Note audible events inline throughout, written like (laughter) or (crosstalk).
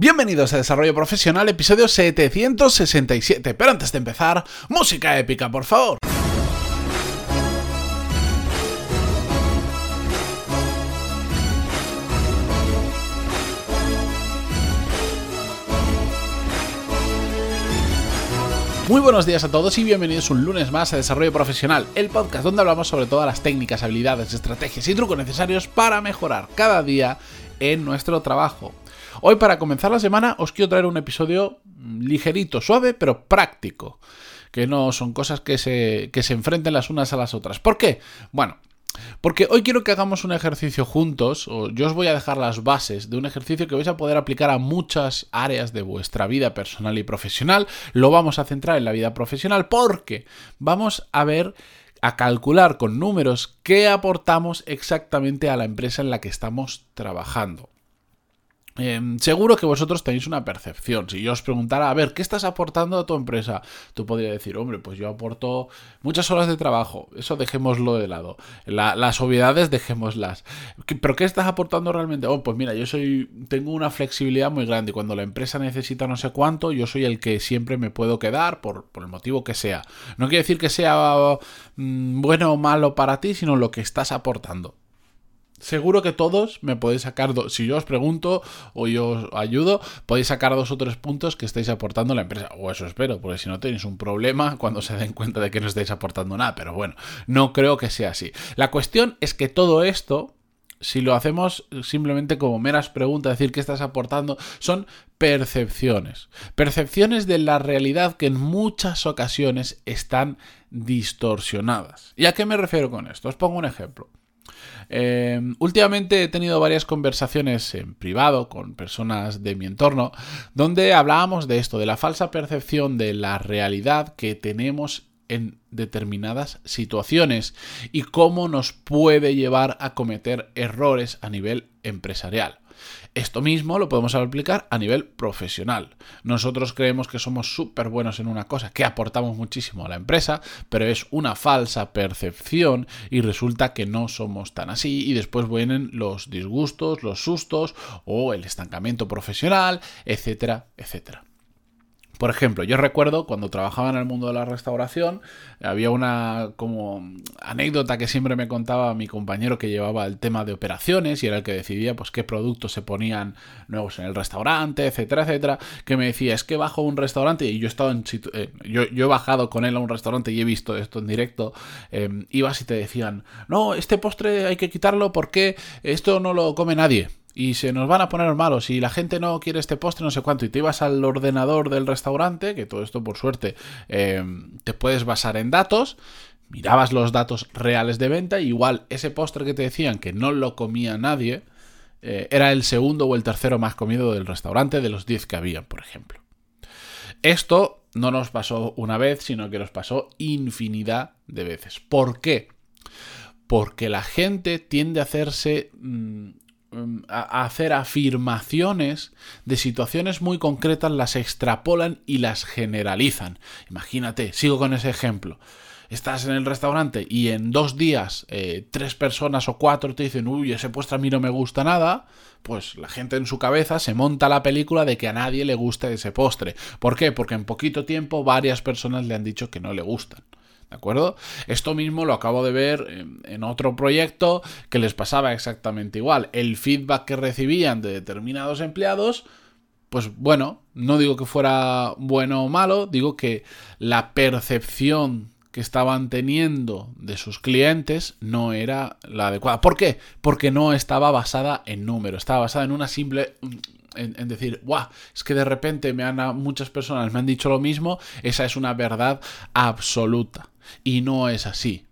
Bienvenidos a Desarrollo Profesional, episodio 767. Pero antes de empezar, música épica, por favor. Muy buenos días a todos y bienvenidos un lunes más a Desarrollo Profesional, el podcast donde hablamos sobre todas las técnicas, habilidades, estrategias y trucos necesarios para mejorar cada día en nuestro trabajo. Hoy para comenzar la semana os quiero traer un episodio ligerito, suave, pero práctico. Que no son cosas que se, que se enfrenten las unas a las otras. ¿Por qué? Bueno, porque hoy quiero que hagamos un ejercicio juntos, o yo os voy a dejar las bases de un ejercicio que vais a poder aplicar a muchas áreas de vuestra vida personal y profesional. Lo vamos a centrar en la vida profesional porque vamos a ver a calcular con números qué aportamos exactamente a la empresa en la que estamos trabajando. Em, seguro que vosotros tenéis una percepción. Si yo os preguntara, a ver, ¿qué estás aportando a tu empresa? Tú podrías decir, hombre, pues yo aporto muchas horas de trabajo. Eso dejémoslo de lado. las obviedades dejémoslas. ¿Pero qué estás aportando realmente? Oh, pues mira, yo soy, tengo una flexibilidad muy grande. Cuando la empresa necesita no sé cuánto, yo soy el que siempre me puedo quedar por, el motivo que sea. No quiere decir que sea mm, bueno o malo para ti, sino lo que estás aportando. Seguro que todos me podéis sacar, si yo os pregunto o yo os ayudo, podéis sacar dos o tres puntos que estáis aportando a la empresa. O eso espero, porque si no tenéis un problema cuando se den cuenta de que no estáis aportando nada. Pero bueno, no creo que sea así. La cuestión es que todo esto, si lo hacemos simplemente como meras preguntas, decir qué estás aportando, son percepciones. Percepciones de la realidad que en muchas ocasiones están distorsionadas. ¿Y a qué me refiero con esto? Os pongo un ejemplo. Em, últimamente he tenido varias conversaciones en privado con personas de mi entorno donde hablábamos de esto, de la falsa percepción de la realidad que tenemos en determinadas situaciones y cómo nos puede llevar a cometer errores a nivel empresarial. Esto mismo lo podemos aplicar a nivel profesional. Nosotros creemos que somos súper buenos en una cosa, que aportamos muchísimo a la empresa, pero es una falsa percepción y resulta que no somos tan así y después vienen los disgustos, los sustos o el estancamiento profesional, etcétera, etcétera. Por ejemplo, yo recuerdo cuando trabajaba en el mundo de la restauración, había una como anécdota que siempre me contaba mi compañero que llevaba el tema de operaciones y era el que decidía pues qué productos se ponían nuevos en el restaurante, etcétera, etcétera, que me decía, es que bajo un restaurante y yo he estado en eh, yo, he bajado con él a un restaurante y he visto esto en directo, em, ibas y te decían, no, este postre hay que quitarlo porque esto no lo come nadie y se nos van a poner malos y la gente no quiere este postre, no sé cuánto, y te ibas al ordenador del restaurante, que todo esto por suerte eh, te puedes basar en datos, mirabas los datos reales de venta, y igual ese postre que te decían que no lo comía nadie, eh, era el segundo o el tercero más comido del restaurante de los 10 que había, por ejemplo. Esto no nos pasó una vez, sino que nos pasó infinidad de veces. ¿Por qué? Porque la gente tiende a hacerse mm, Em, a hacer afirmaciones de situaciones muy concretas, las extrapolan y las generalizan. Imagínate, sigo con ese ejemplo. Estás en el restaurante y en dos días eh, tres personas o cuatro te dicen, uy, ese postre a mí no me gusta nada, pues la gente en su cabeza se monta la película de que a nadie le gusta ese postre. ¿Por qué? Porque en poquito tiempo varias personas le han dicho que no le gustan. ¿De acuerdo? Esto mismo lo acabo de ver en, otro proyecto que les pasaba exactamente igual. El feedback que recibían de determinados empleados, pues bueno, no digo que fuera bueno o malo, digo que la percepción que estaban teniendo de sus clientes no era la adecuada. ¿Por qué? Porque no estaba basada en número, estaba basada en una simple en, decir, ¡guau! Es que de repente me han, muchas personas me han dicho lo mismo, esa es una verdad absoluta. Y no es así.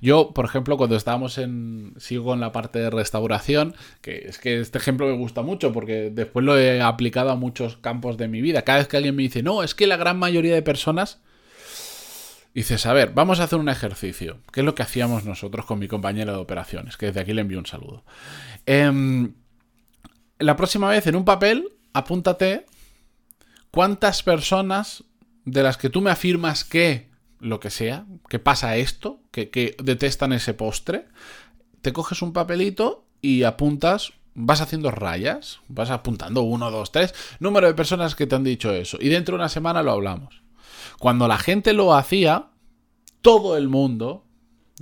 Yo, por ejemplo, cuando estábamos en. Sigo con la parte de restauración, que es que este ejemplo me gusta mucho porque después lo he aplicado a muchos campos de mi vida. Cada vez que alguien me dice, no, es que la gran mayoría de personas. Dices, a ver, vamos a hacer un ejercicio, que es lo que hacíamos nosotros con mi compañero de operaciones, que desde aquí le envío un saludo. Em, la próxima vez en un papel, apúntate cuántas personas de las que tú me afirmas que lo que sea, que pasa esto, que, detestan ese postre, te coges un papelito y apuntas vas haciendo rayas, vas apuntando uno, dos, tres, número de personas que te han dicho eso. Y dentro de una semana lo hablamos. Cuando la gente lo hacía, todo el mundo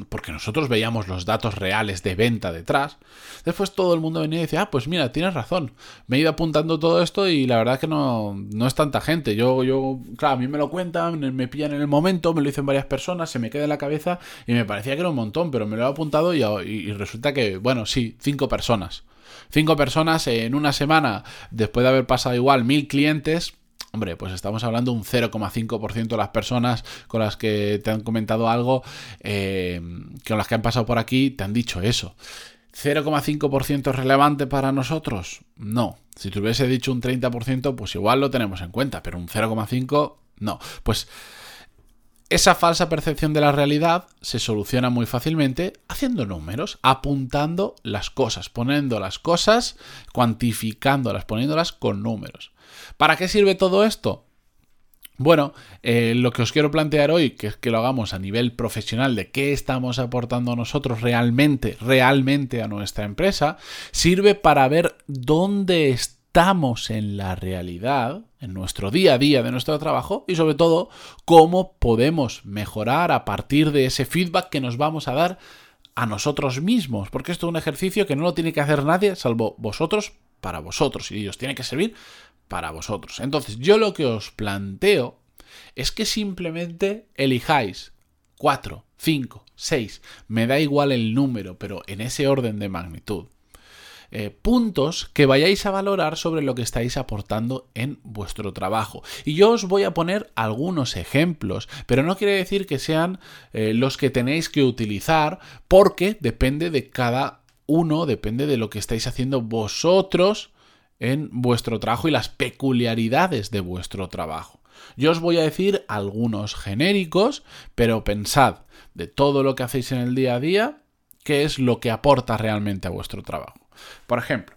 porque nosotros veíamos los datos reales de venta detrás, después todo el mundo venía y decía, ah, pues mira, tienes razón, me he ido apuntando todo esto y la verdad que no, no es tanta gente. Yo, yo, claro, a mí me lo cuentan, me pillan en el momento, me lo dicen varias personas, se me queda en la cabeza y me parecía que era un montón, pero me lo he apuntado y resulta que, bueno, sí, cinco personas. Cinco personas en una semana, después de haber pasado igual mil clientes, Hombre, pues estamos hablando un 0,5% de las personas con las que te han comentado algo, eh, con las que han pasado por aquí, te han dicho eso. ¿0,5% es relevante para nosotros? No. Si te hubiese dicho un 30%, pues igual lo tenemos en cuenta, pero un 0,5% no. Pues esa falsa percepción de la realidad se soluciona muy fácilmente haciendo números, apuntando las cosas, poniendo las cosas, cuantificándolas, poniéndolas con números. ¿Para qué sirve todo esto? Bueno, eh, lo que os quiero plantear hoy, que es que lo hagamos a nivel profesional de qué estamos aportando nosotros realmente, realmente a nuestra empresa, sirve para ver dónde estamos en la realidad, en nuestro día a día de nuestro trabajo y sobre todo cómo podemos mejorar a partir de ese feedback que nos vamos a dar a nosotros mismos, porque esto es un ejercicio que no lo tiene que hacer nadie salvo vosotros para vosotros y os tiene que servir para vosotros. Entonces, yo lo que os planteo es que simplemente elijáis 4, 5, 6, me da igual el número, pero en ese orden de magnitud. Eh, puntos que vayáis a valorar sobre lo que estáis aportando en vuestro trabajo. Y yo os voy a poner algunos ejemplos, pero no quiere decir que sean eh, los que tenéis que utilizar porque depende de cada uno, depende de lo que estáis haciendo vosotros en vuestro trabajo y las peculiaridades de vuestro trabajo. Yo os voy a decir algunos genéricos, pero pensad de todo lo que hacéis en el día a día, qué es lo que aporta realmente a vuestro trabajo. Por ejemplo,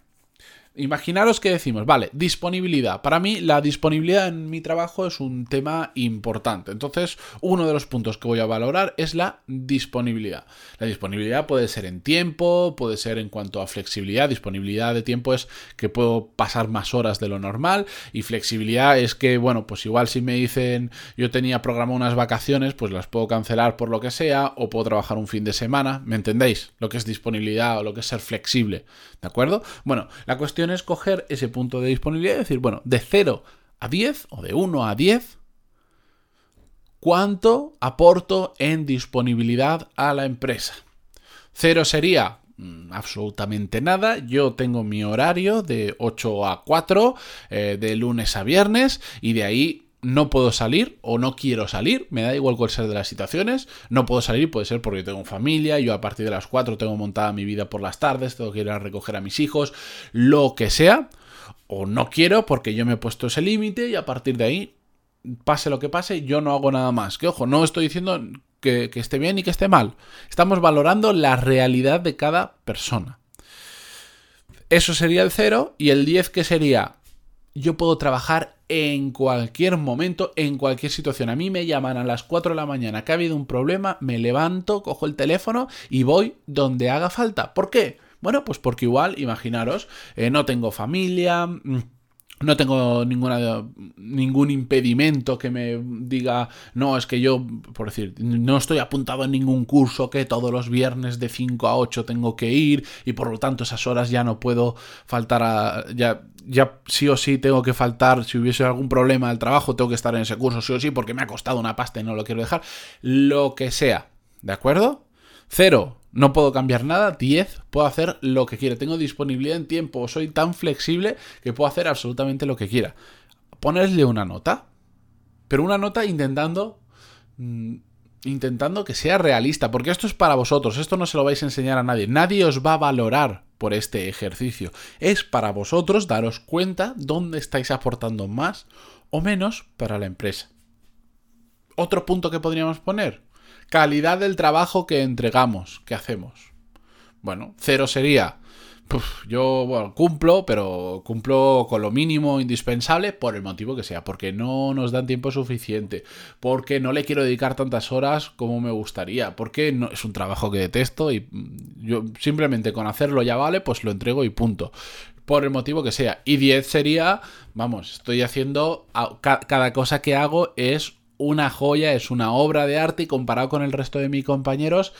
Imaginaros que decimos, vale, disponibilidad. Para mí la disponibilidad en mi trabajo es un tema importante. Entonces, uno de los puntos que voy a valorar es la disponibilidad. La disponibilidad puede ser en tiempo, puede ser en cuanto a flexibilidad. Disponibilidad de tiempo es que puedo pasar más horas de lo normal y flexibilidad es que, bueno, pues igual si me dicen yo tenía programado unas vacaciones, pues las puedo cancelar por lo que sea o puedo trabajar un fin de semana. ¿Me entendéis? Lo que es disponibilidad o lo que es ser flexible. ¿De acuerdo? Bueno, la cuestión es coger ese punto de disponibilidad y decir, bueno, de 0 a 10 o de 1 a 10, ¿cuánto aporto en disponibilidad a la empresa? 0 sería mm, absolutamente nada. Yo tengo mi horario de 8 a 4, eh, de lunes a viernes, y de ahí no puedo salir o no quiero salir, me da igual cuál sea de las situaciones, no puedo salir, puede ser porque tengo familia, yo a partir de las 4 tengo montada mi vida por las tardes, tengo que ir a recoger a mis hijos, lo que sea, o no quiero porque yo me he puesto ese límite y a partir de ahí, pase lo que pase, yo no hago nada más. Que ojo, no estoy diciendo que, esté bien y que esté mal, estamos valorando la realidad de cada persona. Eso sería el 0 y el 10 que sería yo puedo trabajar en cualquier momento, en cualquier situación. A mí me llaman a las 4 de la mañana que ha habido un problema, me levanto, cojo el teléfono y voy donde haga falta. ¿Por qué? Bueno, pues porque igual, imaginaros, eh, no tengo familia, mm, no tengo ninguna, ningún impedimento que me diga, no, es que yo, por decir, no estoy apuntado en ningún curso que todos los viernes de 5 a 8 tengo que ir y por lo tanto esas horas ya no puedo faltar a... Ya, ya sí o sí tengo que faltar, si hubiese algún problema del trabajo, tengo que estar en ese curso sí o sí porque me ha costado una pasta y no lo quiero dejar. Lo que sea, ¿de acuerdo? Cero, no puedo cambiar nada. 10, puedo hacer lo que quiera. Tengo disponibilidad en tiempo. Soy tan flexible que puedo hacer absolutamente lo que quiera. Ponerle una nota. Pero una nota intentando... Mm, intentando que sea realista. Porque esto es para vosotros. Esto no se lo vais a enseñar a nadie. Nadie os va a valorar por este ejercicio. Es para vosotros daros cuenta dónde estáis aportando más o menos para la empresa. Otro punto que podríamos poner Calidad del trabajo que entregamos, que hacemos. Bueno, cero sería yo cumplo, pero cumplo con lo mínimo indispensable por el motivo que sea, porque no nos dan tiempo suficiente, porque no le quiero dedicar tantas horas como me gustaría, porque no, es un trabajo que detesto y mm, yo simplemente con hacerlo ya vale, pues lo entrego y punto por el motivo que sea. Y 10 sería, vamos, estoy haciendo, cada cosa que hago es una joya, es una obra de arte y comparado con el resto de mis compañeros,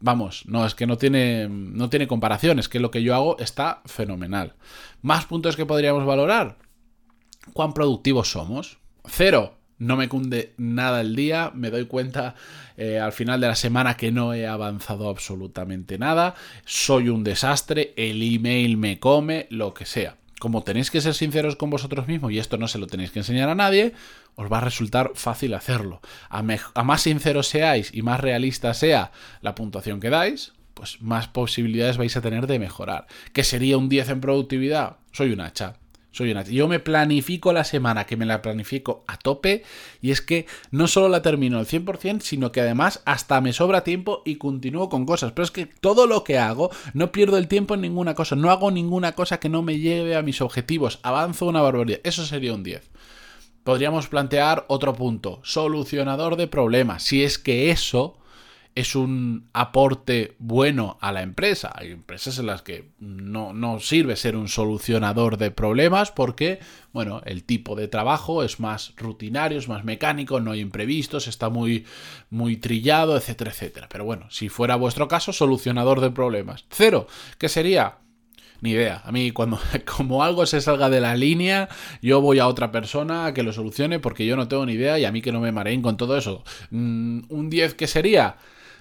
vamos, no, es que no tiene, no tiene comparación, es que lo que yo hago está fenomenal. Más puntos que podríamos valorar. ¿Cuán productivos somos? Cero. No me cunde nada el día, me doy cuenta eh, al final de la semana que no he avanzado absolutamente nada, soy un desastre, el email me come, lo que sea como tenéis que ser sinceros con vosotros mismos y esto no se lo tenéis que enseñar a nadie, os va a resultar fácil hacerlo. A, más sinceros seáis y más realista sea la puntuación que dais, pues más posibilidades vais a tener de mejorar. ¿Qué sería un 10 en productividad? Soy un hacha. Soy una... Yo me planifico la semana, que me la planifico a tope, y es que no solo la termino al 100%, sino que además hasta me sobra tiempo y continúo con cosas. Pero es que todo lo que hago, no pierdo el tiempo en ninguna cosa, no hago ninguna cosa que no me lleve a mis objetivos, avanzo una barbaridad. Eso sería un 10. Podríamos plantear otro punto, solucionador de problemas. Si es que eso es un aporte bueno a la empresa. Hay empresas en las que no, no, sirve ser un solucionador de problemas porque, bueno, el tipo de trabajo es más rutinario, es más mecánico, no hay imprevistos, está muy, muy trillado, etcétera, etcétera. Pero bueno, si fuera vuestro caso, solucionador de problemas. Cero, ¿qué sería? Ni idea. A mí, cuando (laughs) como algo se salga de la línea, yo voy a otra persona que lo solucione porque yo no tengo ni idea y a mí que no me mareen con todo eso. Mm, ¿Un 10 qué sería?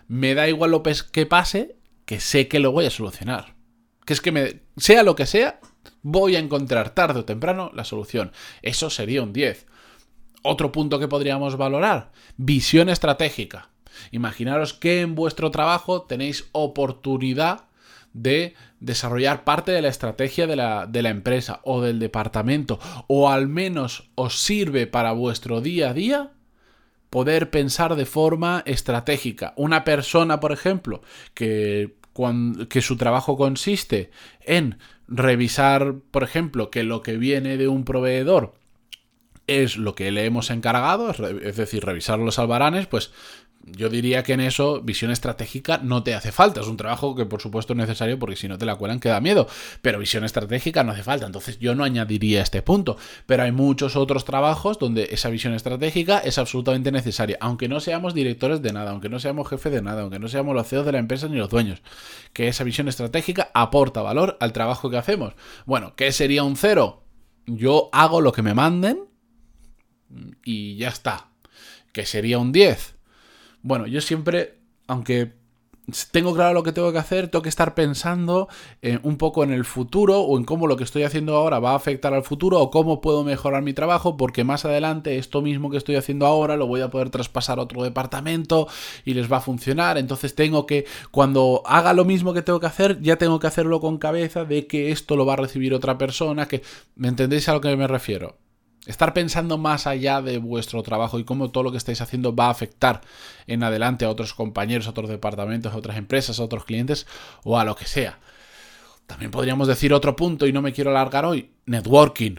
Me da igual lo que pase, que sé que lo voy a solucionar. Que es que me, sea lo que sea, voy a encontrar tarde o temprano la solución. Eso sería un 10. Otro punto que podríamos valorar, visión estratégica. Imaginaros que en vuestro trabajo tenéis oportunidad de desarrollar parte de la estrategia de la, de la, empresa o del departamento, o al menos os sirve para vuestro día a día poder pensar de forma estratégica. Una persona, por ejemplo, que, que su trabajo consiste en revisar, por ejemplo, que lo que viene de un proveedor es lo que le hemos encargado, es decir, revisar los albaranes, pues yo diría que en eso visión estratégica no te hace falta. Es un trabajo que por supuesto es necesario porque si no te la cuelan queda miedo. Pero visión estratégica no hace falta. Entonces yo no añadiría este punto. Pero hay muchos otros trabajos donde esa visión estratégica es absolutamente necesaria. Aunque no seamos directores de nada, aunque no seamos jefes de nada, aunque no seamos los CEOs de la empresa ni los dueños. Que esa visión estratégica aporta valor al trabajo que hacemos. Bueno, ¿qué sería un cero? Yo hago lo que me manden y ya está. ¿Qué sería un 10? Bueno, yo siempre, aunque tengo claro lo que tengo que hacer, tengo que estar pensando eh, un poco en el futuro o en cómo lo que estoy haciendo ahora va a afectar al futuro o cómo puedo mejorar mi trabajo porque más adelante esto mismo que estoy haciendo ahora lo voy a poder traspasar a otro departamento y les va a funcionar. Entonces tengo que, cuando haga lo mismo que tengo que hacer, ya tengo que hacerlo con cabeza de que esto lo va a recibir otra persona, que ¿me entendéis a lo que me refiero? Estar pensando más allá de vuestro trabajo y cómo todo lo que estáis haciendo va a afectar en adelante a otros compañeros, a otros departamentos, a otras empresas, a otros clientes o a lo que sea. También podríamos decir otro punto y no me quiero alargar hoy, networking.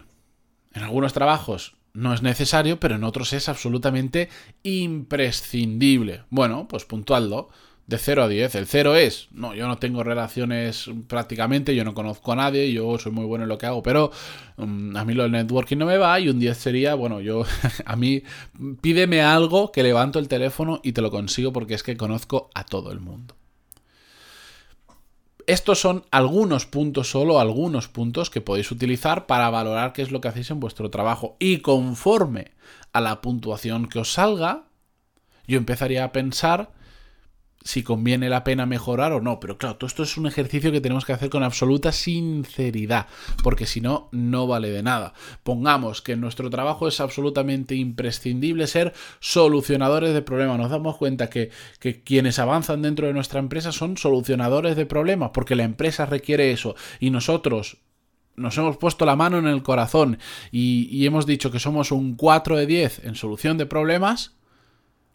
En algunos trabajos no es necesario, pero en otros es absolutamente imprescindible. Bueno, pues puntualdo de 0 a 10. El 0 es, no, yo no tengo relaciones prácticamente, yo no conozco a nadie, yo soy muy bueno en lo que hago, pero mm, a mí lo del networking no me va y un 10 sería, bueno, yo, (laughs) a mí pídeme algo que levanto el teléfono y te lo consigo porque es que conozco a todo el mundo. Estos son algunos puntos, solo algunos puntos que podéis utilizar para valorar qué es lo que hacéis en vuestro trabajo. Y conforme a la puntuación que os salga, yo empezaría a pensar si conviene la pena mejorar o no. Pero claro, todo esto es un ejercicio que tenemos que hacer con absoluta sinceridad, porque si no, no vale de nada. Pongamos que en nuestro trabajo es absolutamente imprescindible ser solucionadores de problemas. Nos damos cuenta que, quienes avanzan dentro de nuestra empresa son solucionadores de problemas, porque la empresa requiere eso y nosotros nos hemos puesto la mano en el corazón y, y hemos dicho que somos un 4 de 10 en solución de problemas,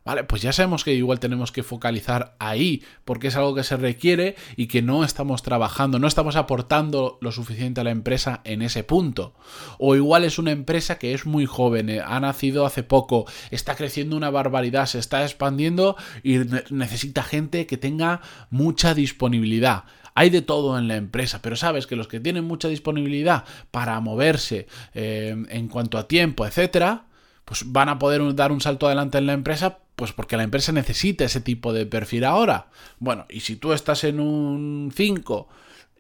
Vale, pues ya sabemos que igual tenemos que focalizar ahí, porque es algo que se requiere y que no estamos trabajando, no estamos aportando lo suficiente a la empresa en ese punto. O igual es una empresa que es muy joven, eh, ha nacido hace poco, está creciendo una barbaridad, se está expandiendo y necesita gente que tenga mucha disponibilidad. Hay de todo en la empresa, pero sabes que los que tienen mucha disponibilidad para moverse eh, en cuanto a tiempo, etcétera, pues van a poder dar un salto adelante en la empresa, pues porque la empresa necesita ese tipo de perfil ahora. Bueno, y si tú estás en un 5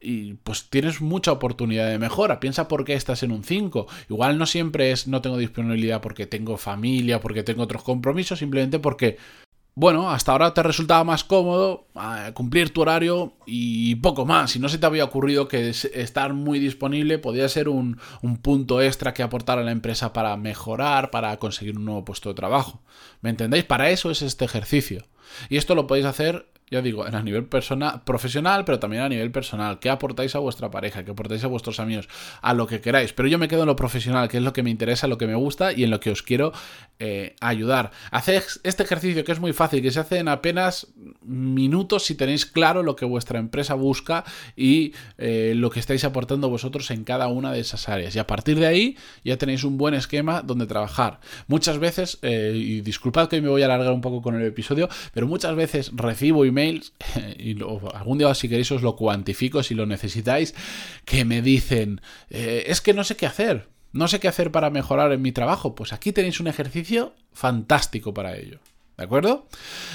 y pues tienes mucha oportunidad de mejora. Piensa por qué estás en un 5. Igual no siempre es no tengo disponibilidad porque tengo familia, porque tengo otros compromisos, simplemente porque bueno, hasta ahora te resultaba más cómodo ah, cumplir tu horario y poco más. Si no se te había ocurrido que estar muy disponible podía ser un, un, punto extra que aportar a la empresa para mejorar, para conseguir un nuevo puesto de trabajo. ¿Me entendéis? Para eso es este ejercicio. Y esto lo podéis hacer ya digo, a nivel personal, profesional, pero también a nivel personal. ¿Qué aportáis a vuestra pareja? ¿Qué aportáis a vuestros amigos? A lo que queráis. Pero yo me quedo en lo profesional, que es lo que me interesa, lo que me gusta y en lo que os quiero eh, ayudar. Haced este ejercicio que es muy fácil, que se hace en apenas minutos si tenéis claro lo que vuestra empresa busca y eh, lo que estáis aportando vosotros en cada una de esas áreas. Y a partir de ahí ya tenéis un buen esquema donde trabajar. Muchas veces, eh, y disculpad que me voy a alargar un poco con el episodio, pero muchas veces recibo emails y algún día si queréis os lo cuantifico si lo necesitáis, que me dicen, eh, es que no sé qué hacer, no sé qué hacer para mejorar en mi trabajo. Pues aquí tenéis un ejercicio fantástico para ello. ¿De acuerdo?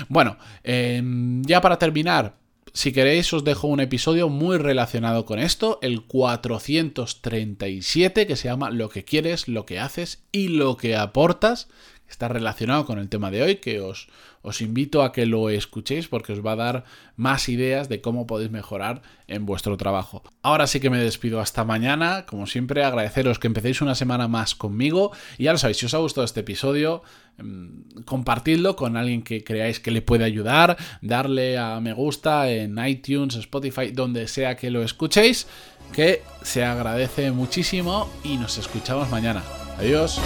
Bueno, em, ya para terminar, si queréis os dejo un episodio muy relacionado con esto, el 437, que se llama Lo que quieres, lo que haces y lo que aportas. Está relacionado con el tema de hoy, que os, os invito a que lo escuchéis porque os va a dar más ideas de cómo podéis mejorar en vuestro trabajo. Ahora sí que me despido hasta mañana. Como siempre, agradeceros que empecéis una semana más conmigo. Y ya lo sabéis, si os ha gustado este episodio, mm, compartidlo con alguien que creáis que le puede ayudar, darle a me gusta en iTunes, Spotify, donde sea que lo escuchéis, que se agradece muchísimo y nos escuchamos mañana. Adiós.